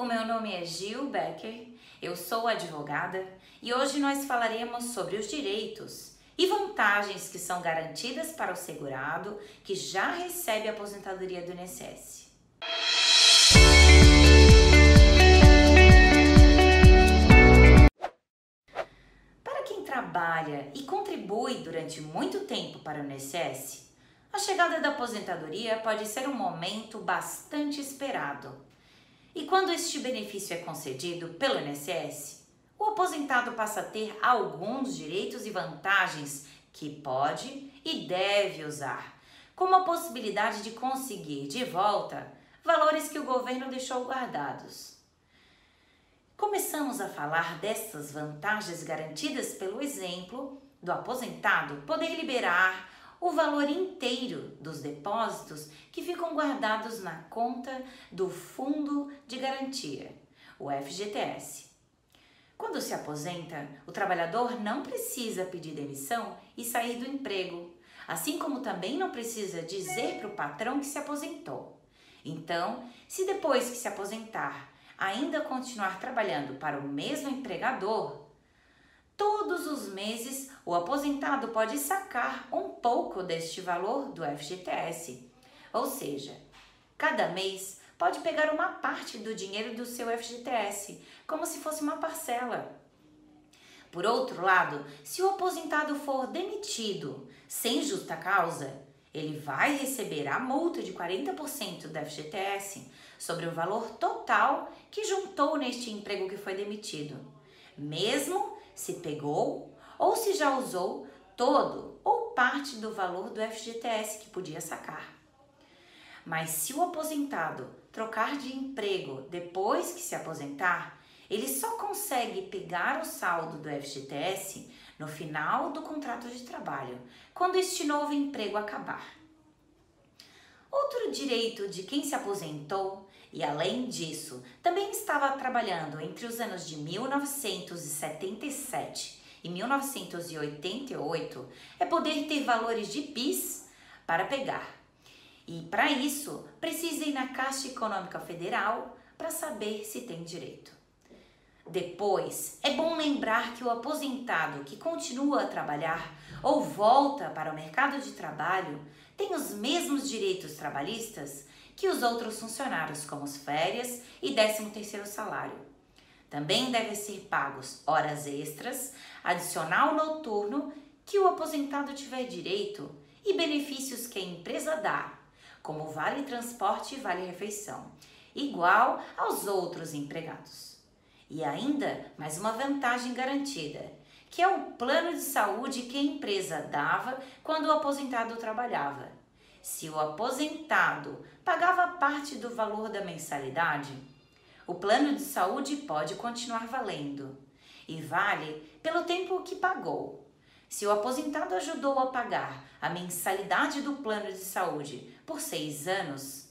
o meu nome é Gil Becker, eu sou advogada e hoje nós falaremos sobre os direitos e vantagens que são garantidas para o segurado que já recebe a aposentadoria do INSS. Para quem trabalha e contribui durante muito tempo para o INSS, a chegada da aposentadoria pode ser um momento bastante esperado e quando este benefício é concedido pelo INSS, o aposentado passa a ter alguns direitos e vantagens que pode e deve usar, como a possibilidade de conseguir de volta valores que o governo deixou guardados. Começamos a falar dessas vantagens garantidas pelo exemplo do aposentado poder liberar o valor inteiro dos depósitos que ficam guardados na conta do Fundo de Garantia, o FGTS. Quando se aposenta, o trabalhador não precisa pedir demissão e sair do emprego, assim como também não precisa dizer para o patrão que se aposentou. Então, se depois que se aposentar ainda continuar trabalhando para o mesmo empregador, todos os meses o aposentado pode sacar um pouco deste valor do FGTS. Ou seja, cada mês pode pegar uma parte do dinheiro do seu FGTS, como se fosse uma parcela. Por outro lado, se o aposentado for demitido sem justa causa, ele vai receber a multa de 40% do FGTS sobre o valor total que juntou neste emprego que foi demitido, mesmo se pegou ou se já usou todo ou parte do valor do FGTS que podia sacar. Mas se o aposentado trocar de emprego depois que se aposentar, ele só consegue pegar o saldo do FGTS no final do contrato de trabalho, quando este novo emprego acabar. Outro direito de quem se aposentou e, além disso, também estava trabalhando entre os anos de 1977 e 1988 é poder ter valores de PIS para pegar. E para isso, precisa ir na Caixa Econômica Federal para saber se tem direito. Depois, é bom lembrar que o aposentado que continua a trabalhar ou volta para o mercado de trabalho tem os mesmos direitos trabalhistas que os outros funcionários, como as férias e 13º salário. Também devem ser pagos horas extras, adicional noturno que o aposentado tiver direito e benefícios que a empresa dá, como vale transporte e vale refeição, igual aos outros empregados. E ainda mais uma vantagem garantida, que é o plano de saúde que a empresa dava quando o aposentado trabalhava. Se o aposentado pagava parte do valor da mensalidade, o plano de saúde pode continuar valendo e vale pelo tempo que pagou. Se o aposentado ajudou a pagar a mensalidade do plano de saúde por seis anos,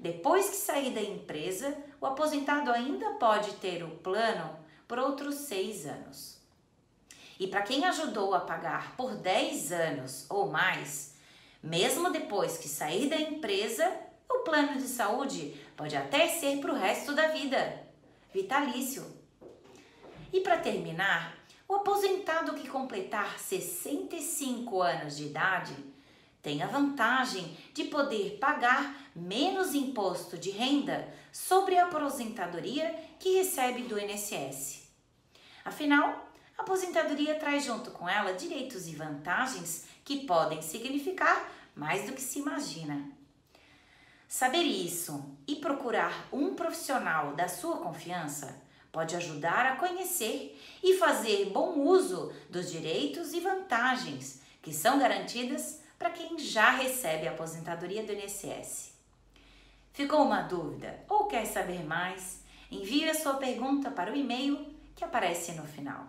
depois que sair da empresa, o aposentado ainda pode ter o plano por outros seis anos. E para quem ajudou a pagar por 10 anos ou mais, mesmo depois que sair da empresa, o plano de saúde pode até ser para o resto da vida, vitalício. E para terminar, o aposentado que completar 65 anos de idade tem a vantagem de poder pagar menos imposto de renda sobre a aposentadoria que recebe do INSS. Afinal, a aposentadoria traz junto com ela direitos e vantagens que podem significar mais do que se imagina. Saber isso e procurar um profissional da sua confiança pode ajudar a conhecer e fazer bom uso dos direitos e vantagens que são garantidas para quem já recebe a aposentadoria do INSS. Ficou uma dúvida ou quer saber mais? Envie a sua pergunta para o e-mail que aparece no final.